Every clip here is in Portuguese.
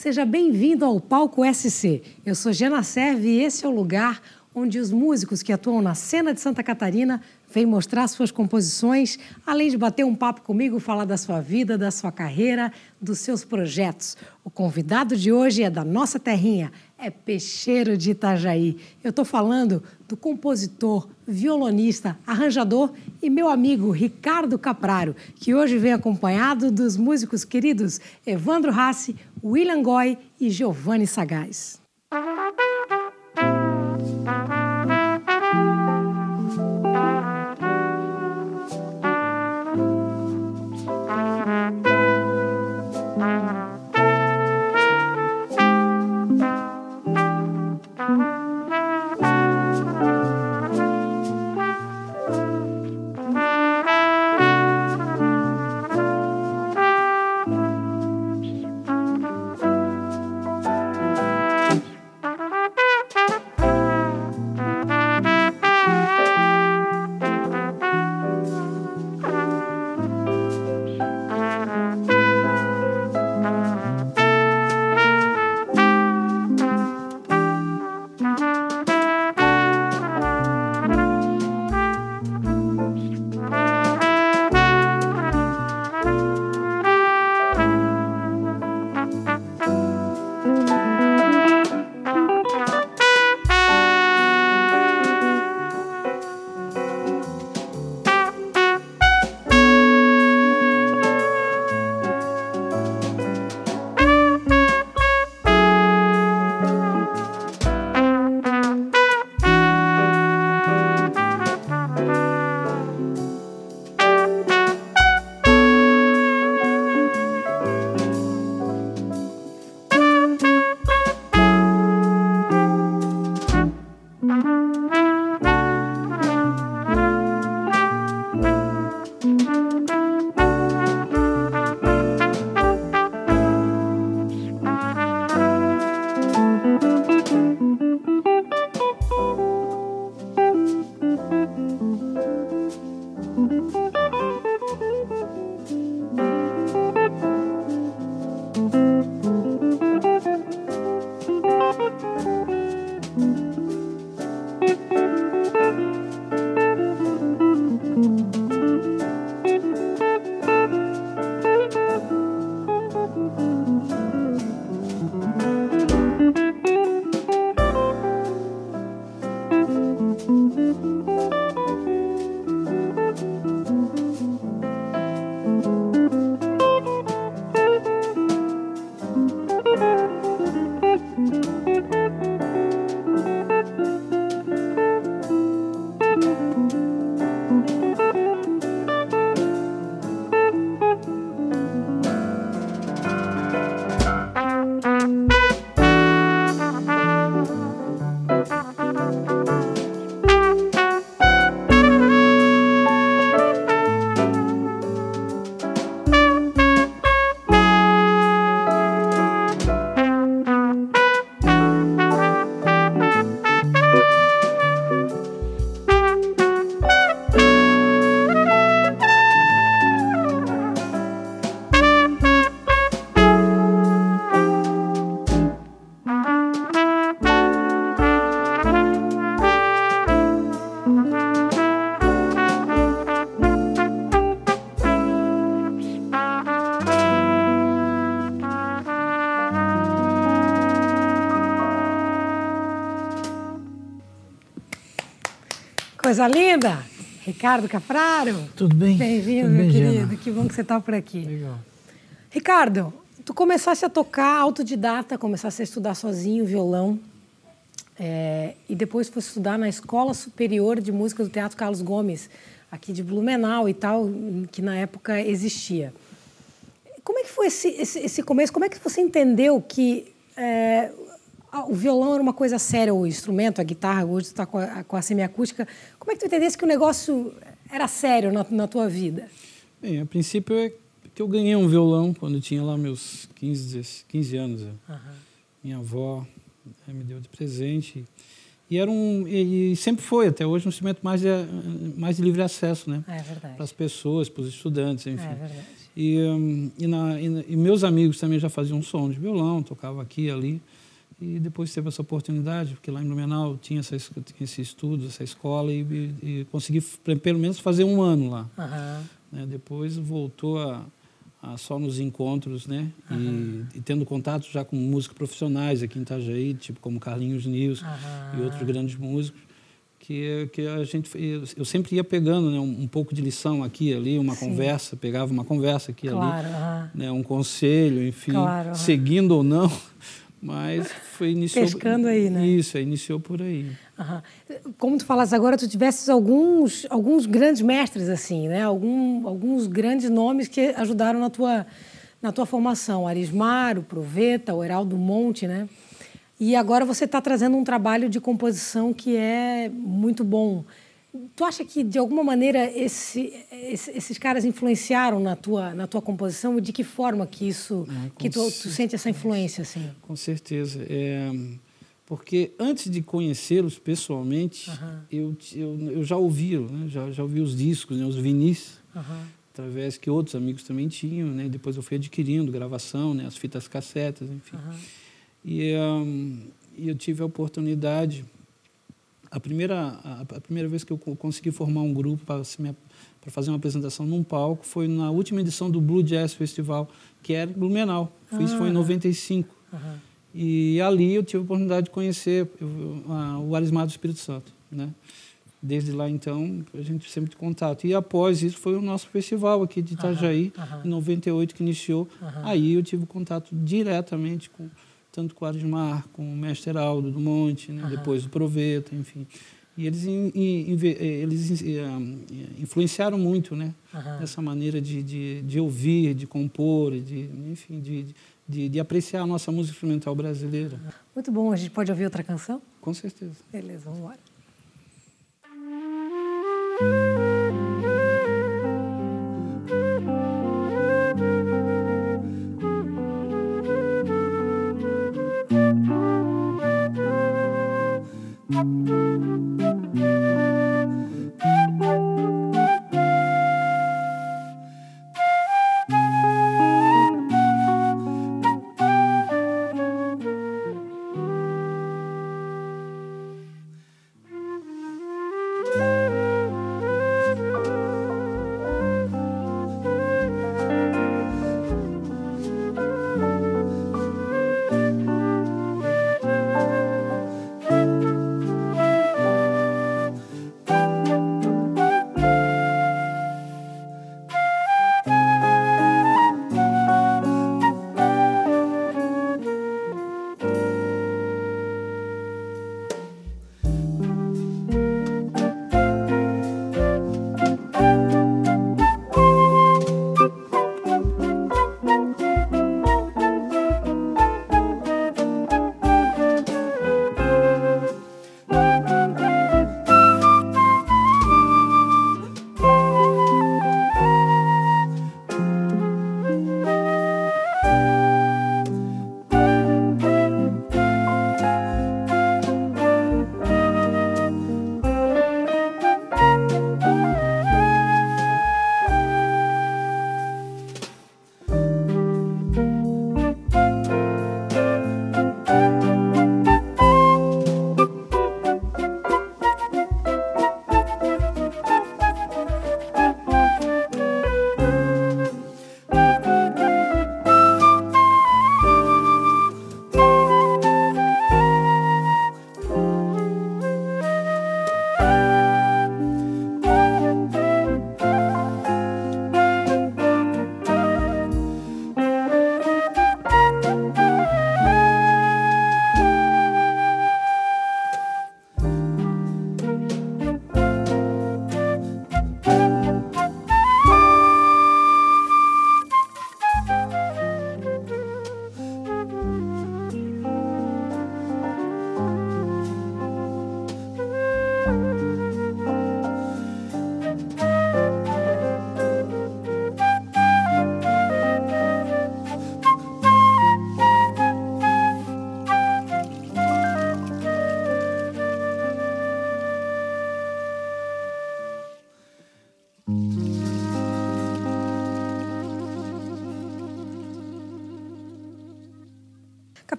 Seja bem-vindo ao Palco SC. Eu sou Gena Serve e esse é o lugar onde os músicos que atuam na cena de Santa Catarina vêm mostrar suas composições, além de bater um papo comigo, falar da sua vida, da sua carreira, dos seus projetos. O convidado de hoje é da nossa terrinha, é Peixeiro de Itajaí. Eu estou falando do compositor, violonista, arranjador e meu amigo Ricardo Capraro, que hoje vem acompanhado dos músicos queridos Evandro Rassi, William Goy e Giovanni Sagaz. Coisa linda! Ricardo Capraro. Tudo bem? Bem-vindo, meu bem, querido. Gena. Que bom que você está por aqui. Legal. Ricardo, tu começaste a tocar autodidata, começaste a estudar sozinho violão. É, e depois foi estudar na Escola Superior de Música do Teatro Carlos Gomes, aqui de Blumenau e tal, que na época existia. Como é que foi esse, esse, esse começo? Como é que você entendeu que é, o violão era uma coisa séria, o instrumento, a guitarra, hoje está com a, com a semiacústica. Como é que tu entendesse que o negócio era sério na, na tua vida? Bem, a princípio é que eu ganhei um violão quando eu tinha lá meus 15, 15 anos. Uhum. Minha avó né, me deu de presente. E era um e, sempre foi até hoje um instrumento mais de, mais de livre acesso, né? É verdade. Para as pessoas, para os estudantes, enfim. É verdade. E, um, e, na, e, e, meus amigos também já faziam som de violão, tocava aqui e ali. E depois teve essa oportunidade, porque lá em Blumenau tinha, essa, tinha esse estudo, essa escola, e, e, consegui pelo menos fazer um ano lá. Uhum. Né? Depois voltou a, a, só nos encontros, né? Uhum. E, tendo contato já com músicos profissionais aqui em Itajaí, tipo como Carlinhos News uhum. e outros grandes músicos que, que a gente eu sempre ia pegando né, um, um pouco de lição aqui ali uma Sim. conversa pegava uma conversa aqui claro, ali né, um conselho enfim claro, seguindo ou não mas foi iniciou pescando aí né? Isso iniciou por aí. Como tu falas agora tu tivesses alguns alguns grandes mestres assim né? Algum, alguns grandes nomes que ajudaram na tua na tua formação. Arismar o Proveta o Heraldo Monte né? E agora você está trazendo um trabalho de composição que é muito bom. Tu acha que, de alguma maneira, esse, esse, esses caras influenciaram na tua, na tua composição? E de que forma que isso, ah, que tu, tu, sente essa influência? Assim? Com certeza. É, porque antes de conhecê-los pessoalmente, uhum. eu, eu, eu, já ouvi, né? já, já ouvi os discos, né? os vinis, uhum. através que outros amigos também tinham. Né? Depois eu fui adquirindo gravação, né? as fitas cassetas, enfim. Uhum. E um, eu tive a oportunidade, a primeira, a, primeira vez que eu consegui formar um grupo para fazer uma apresentação num palco foi na última edição do Blue Jazz Festival, que era em Blumenau. Ah. Isso foi em 95. Uhum. E ali eu tive a oportunidade de conhecer o Arismar do Espírito Santo, né? Desde lá, então, a gente sempre de contato. E após isso, foi o nosso festival aqui de Itajaí, uhum, uhum. em 98, que iniciou. Aí eu tive contato diretamente com, tanto com o Arismar, com o mestre Heraldo do Monte, né? uhum. depois o Proveta, enfim. E eles, in, in, eles influenciaram muito né? Uhum. essa maneira de, de, de, ouvir, de compor, de, enfim, de, de, de, apreciar a nossa música instrumental brasileira. Muito bom. A gente pode ouvir outra canção? Com certeza. Beleza, vamos embora.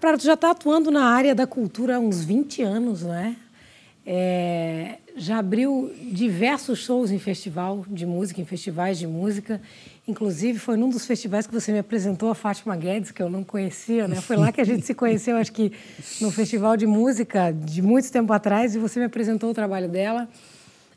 Tu já está atuando na área da cultura há uns 20 anos, não é? é? Já abriu diversos shows em festival de música, em festivais de música. Inclusive, foi num dos festivais que você me apresentou a Fátima Guedes, que eu não conhecia, né? Foi lá que a gente se conheceu, acho que no festival de música de muito tempo atrás, e você me apresentou o trabalho dela.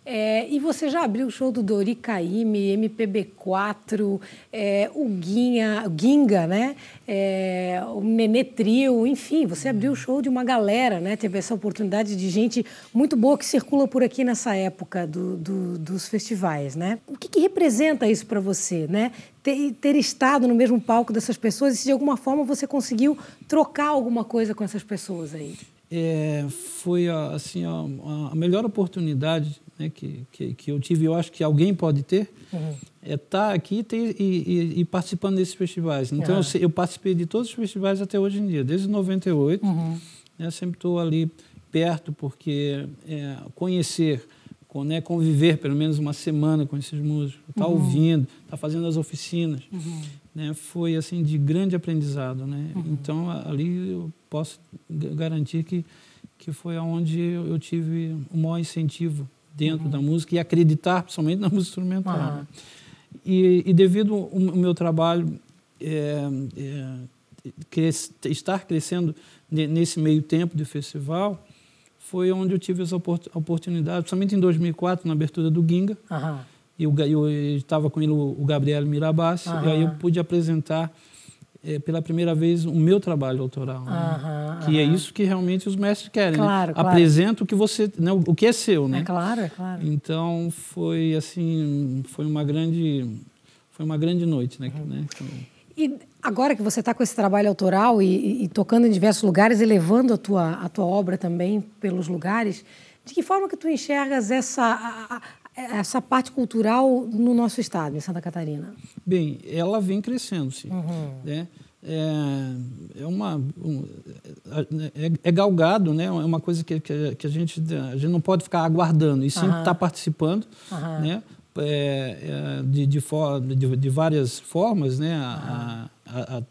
É, e você já abriu o show do Dori Caymmi, MPB4, é, o Guinha, Ginga, né? É, o Nenê Trio, enfim, você abriu o show de uma galera, né? Teve essa oportunidade de gente muito boa que circula por aqui nessa época do, do, dos festivais, né? O que, que representa isso para você, né? Ter, ter, estado no mesmo palco dessas pessoas e se de alguma forma você conseguiu trocar alguma coisa com essas pessoas aí? É, foi assim a, a melhor oportunidade né, que, que, que, eu tive, eu acho que alguém pode ter, uhum. é estar tá aqui ter, e, e, e, participando desses festivais. Então, uhum. eu, eu, participei de todos os festivais até hoje em dia, desde 98. Uhum. Né, sempre estou ali perto, porque é, conhecer, né, conviver pelo menos uma semana com esses músicos, estar tá uhum. ouvindo, estar tá fazendo as oficinas, uhum. né, foi assim de grande aprendizado. Né? Uhum. Então, ali eu posso garantir que que foi aonde eu tive o maior incentivo dentro uhum. da música e acreditar principalmente na música instrumental. Uhum. E, e, devido ao meu trabalho é, é, cres, estar crescendo nesse meio tempo de festival, foi onde eu tive essa oportunidade, principalmente em 2004, na abertura do Ginga. Uhum. Eu estava com ele o Gabriel Mirabassi, e aí eu pude apresentar é, pela primeira vez o meu trabalho autoral, né? que é isso que realmente os mestres querem. Né? Claro, né? claro. Apresenta o que você, né? o que é seu, né? É claro, é claro. Então foi assim, foi uma grande, foi uma grande noite, né? Uhum. né? E agora que você está com esse trabalho autoral e, e, e, tocando em diversos lugares e levando a tua, a tua obra também pelos lugares, de que forma que tu enxergas essa, a, a, essa parte cultural no nosso estado, em Santa Catarina? Bem, ela vem crescendo, sim. Uhum. Né? É, é, uma um, é, é, galgado, né? É uma coisa que, que, a, gente, a gente não pode ficar aguardando e sim estar tá participando, uhum. né? É, é, de, de, for, de, de, várias formas, né? A, a, a,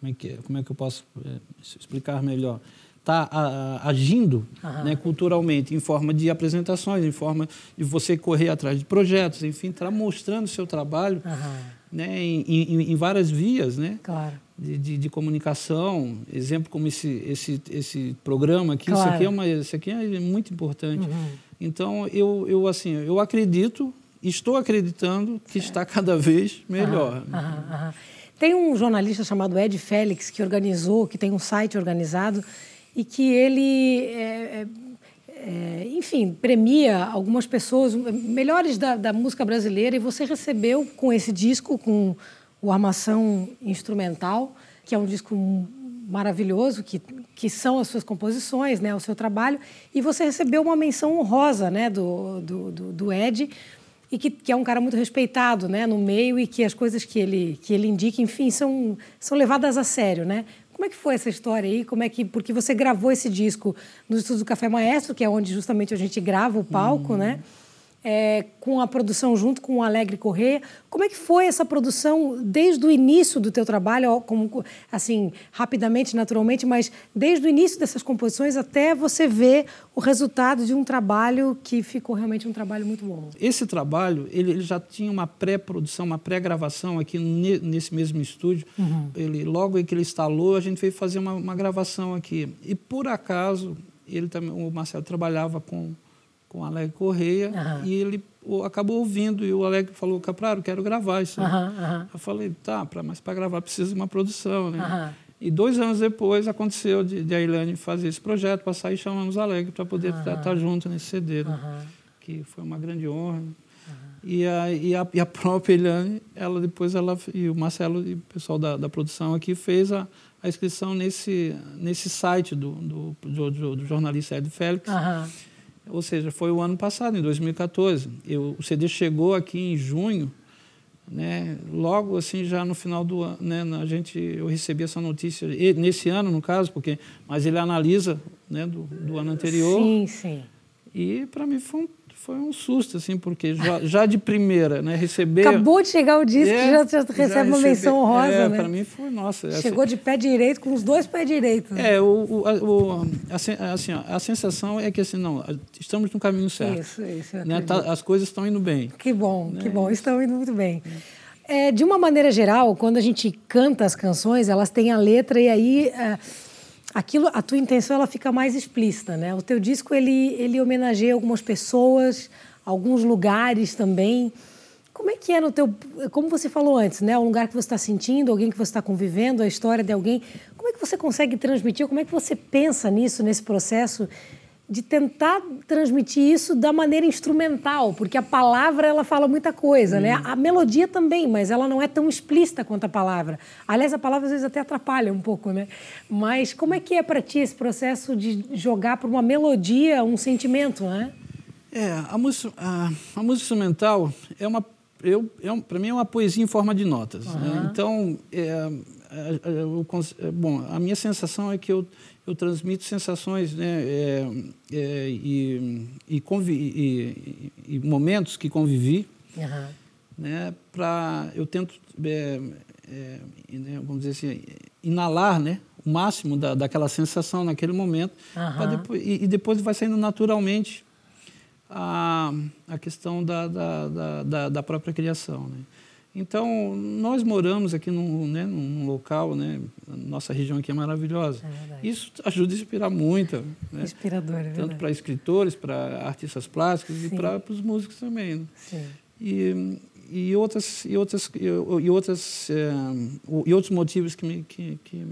como, é que, como é que eu posso é, explicar melhor? Está agindo né, culturalmente em forma de apresentações, em forma de você correr atrás de projetos, enfim, está mostrando seu trabalho né, em, em, em, várias vias né, claro. de, de, de, comunicação. Exemplo como esse, esse, esse programa aqui, claro. isso, aqui é uma, isso aqui é muito importante. Uhum. Então, eu, eu, assim, eu acredito, estou acreditando que está cada vez melhor. Tem um jornalista chamado Ed Félix que organizou, que tem um site organizado e que ele, é, é, é, enfim, premia algumas pessoas melhores da, da, música brasileira e você recebeu com esse disco, com o Armação Instrumental, que é um disco maravilhoso, que, que são as suas composições, né, o seu trabalho, e você recebeu uma menção honrosa né, do, do, do, do Ed, e que, que, é um cara muito respeitado né, no meio e que as coisas que ele, que ele indica, enfim, são, são levadas a sério. Né? Como é que foi essa história aí? Como é que porque você gravou esse disco no estúdio do Café Maestro, que é onde justamente a gente grava o palco, né? É, com a produção junto com o Alegre Corrêa. Como é que foi essa produção desde o início do teu trabalho, como, assim, rapidamente, naturalmente, mas desde o início dessas composições até você ver o resultado de um trabalho que ficou realmente um trabalho muito bom? Esse trabalho, ele, ele já tinha uma pré-produção, uma pré-gravação aqui ne, nesse mesmo estúdio. Uhum. Ele, logo que ele instalou, a gente veio fazer uma, uma gravação aqui. E, por acaso, ele também, o Marcelo trabalhava com com o Alegre Correia uhum. e ele acabou ouvindo e o Alegre falou, Capraro, quero gravar isso. Uhum, uhum. Eu falei, tá, pra, mas para gravar precisa de uma produção, né? E dois anos depois aconteceu de, de a Ilane fazer esse projeto, passar e chamamos o Alegre para poder estar tá, tá junto nesse CD, né? que foi uma grande honra. E a, e, a, e a própria Ilane, ela depois, ela, e o Marcelo e o pessoal da, da produção aqui fez a, a inscrição nesse, nesse site do, do, do, do jornalista Ed Félix. Ou seja, foi o ano passado, em 2014. Eu, o CD chegou aqui em junho, né? Logo assim, já no final do ano, né? A gente, eu recebi essa notícia nesse ano, no caso, porque, mas ele analisa, né? Do, do ano anterior. Sim, sim. E para mim foi um foi um susto, assim, porque já, já de primeira, né, receber... Acabou de chegar o disco, é, já, já recebe já uma menção honrosa, é, né? Para mim foi, nossa... Chegou assim, de pé direito, com os dois pés direitos. É, o, o, o assim, a sensação é que, assim, não, estamos no caminho certo. Isso, isso. Né, tá, as coisas estão indo bem. Que bom, né? que bom, estão indo muito bem. É, de uma maneira geral, quando a gente canta as canções, elas têm a letra e aí... É, aquilo, a tua intenção ela fica mais explícita, né? O teu disco ele ele homenageia algumas pessoas, alguns lugares também. Como é que é no teu, como você falou antes, né? Um lugar que você está sentindo, alguém que você está convivendo, a história de alguém. Como é que você consegue transmitir? Como é que você pensa nisso nesse processo de tentar transmitir isso da maneira instrumental, porque a palavra ela fala muita coisa, né? Uhum. A melodia também, mas ela não é tão explícita quanto a palavra. Aliás, a palavra às vezes até atrapalha um pouco, né? Mas como é que é para ti esse processo de jogar para uma melodia um sentimento, né? É, a música, a, a música instrumental é uma eu, é, para mim é uma poesia em forma de notas. Uhum. Né? Então, é, é, é, bom, a minha sensação é que eu eu transmito sensações né, é, é, e, e, e, e, momentos que convivi. Uhum. Né, pra, eu tento, é, é, né, vamos dizer assim, inalar né, o máximo da, daquela sensação naquele momento. Uhum. Depois, e, depois vai saindo naturalmente a, a questão da, da, da, da própria criação. Né? Então, nós moramos aqui num, né, num local, né, nossa região aqui é maravilhosa. É Isso ajuda a inspirar muito. Né? Inspirador, é Tanto para escritores, para artistas plásticos Sim. e para os músicos também. Né? Sim. E, e outras e outras e, e outras é, e outros motivos que me que, que,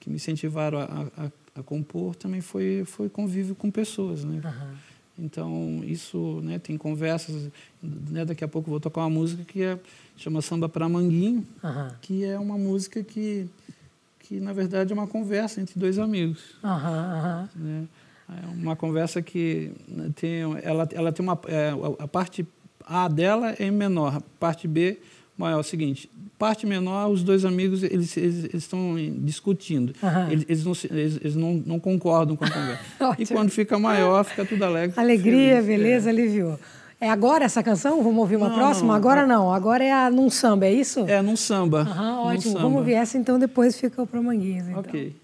que me incentivaram a, a, a, compor também foi foi convívio com pessoas, né? Uhum. Então isso, né, tem conversas, né, daqui a pouco vou tocar uma música que é chama Samba para Manguinho, uhum. que é uma música que, que, na verdade, é uma conversa entre dois amigos. Uhum, né? É uma conversa que né, tem, ela, ela tem uma, é, a parte A dela é em menor, a parte B maior. É o seguinte, parte menor, os dois amigos eles, eles, eles estão discutindo. Uhum. Eles, eles, não, eles, eles não, não concordam com a conversa. e quando fica maior, fica tudo alegre. Alegria, feliz. beleza, é. aliviou. É agora essa canção? Vamos ouvir uma não, próxima? Não, agora não, agora é a num samba, é isso? É, num samba. Aham, ótimo. Samba. Vamos ouvir essa então, depois fica o Pro Manguinhos. Então. Ok.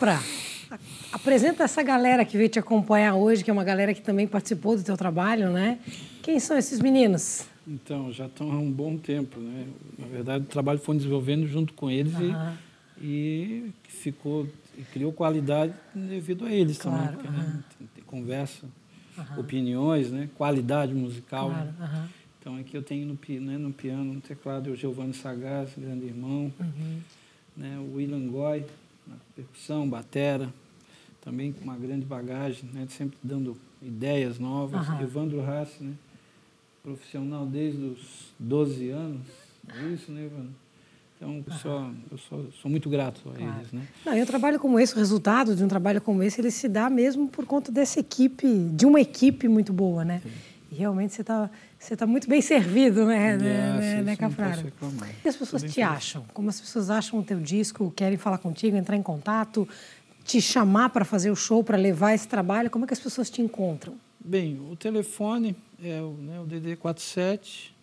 Capra, apresenta essa galera que veio te acompanhar hoje, que é uma galera que também participou do teu trabalho, né? Quem são esses meninos? Então, já estão há um bom tempo, né? Na verdade, o trabalho foi desenvolvendo junto com eles uhum. e, e ficou e criou qualidade devido a eles claro, também, porque uhum. né, tem, tem conversa, uhum. opiniões, né? Qualidade musical. Claro, né? Então aqui eu tenho no, né, no piano, no teclado, o Giovanni Sagaz, grande irmão, uhum. né, o William Goy, na percussão, batera, também com uma grande bagagem, né, sempre dando ideias novas. Uhum. Evandro Rassi, né, profissional desde os 12 anos, é isso, né, Evandro? Então, eu, sou, eu sou, sou muito grato a claro. eles. Né? Não, e um trabalho como esse, o resultado de um trabalho como esse, ele se dá mesmo por conta dessa equipe, de uma equipe muito boa, né? Sim. E realmente você está você tá muito bem servido, né, é, né, né, né Cafraro? O que as pessoas te acham? Como as pessoas acham o teu disco, querem falar contigo, entrar em contato, te chamar para fazer o show, para levar esse trabalho? Como é que as pessoas te encontram? Bem, o telefone é o, né, o DD 47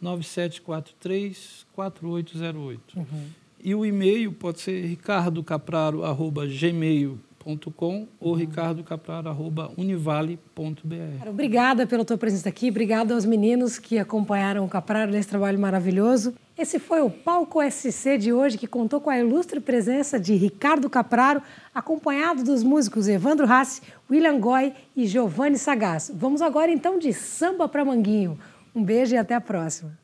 9743 4808. Uhum. E o e-mail pode ser ricardocapraro.gmail.com com ou ricardocapraro.univale.br. Obrigada pela tua presença aqui, obrigado aos meninos que acompanharam o Capraro nesse trabalho maravilhoso. Esse foi o Palco SC de hoje, que contou com a ilustre presença de Ricardo Capraro, acompanhado dos músicos Evandro Rassi, William Goy e Giovanni Sagaz. Vamos agora então de samba para Manguinho. Um beijo e até a próxima.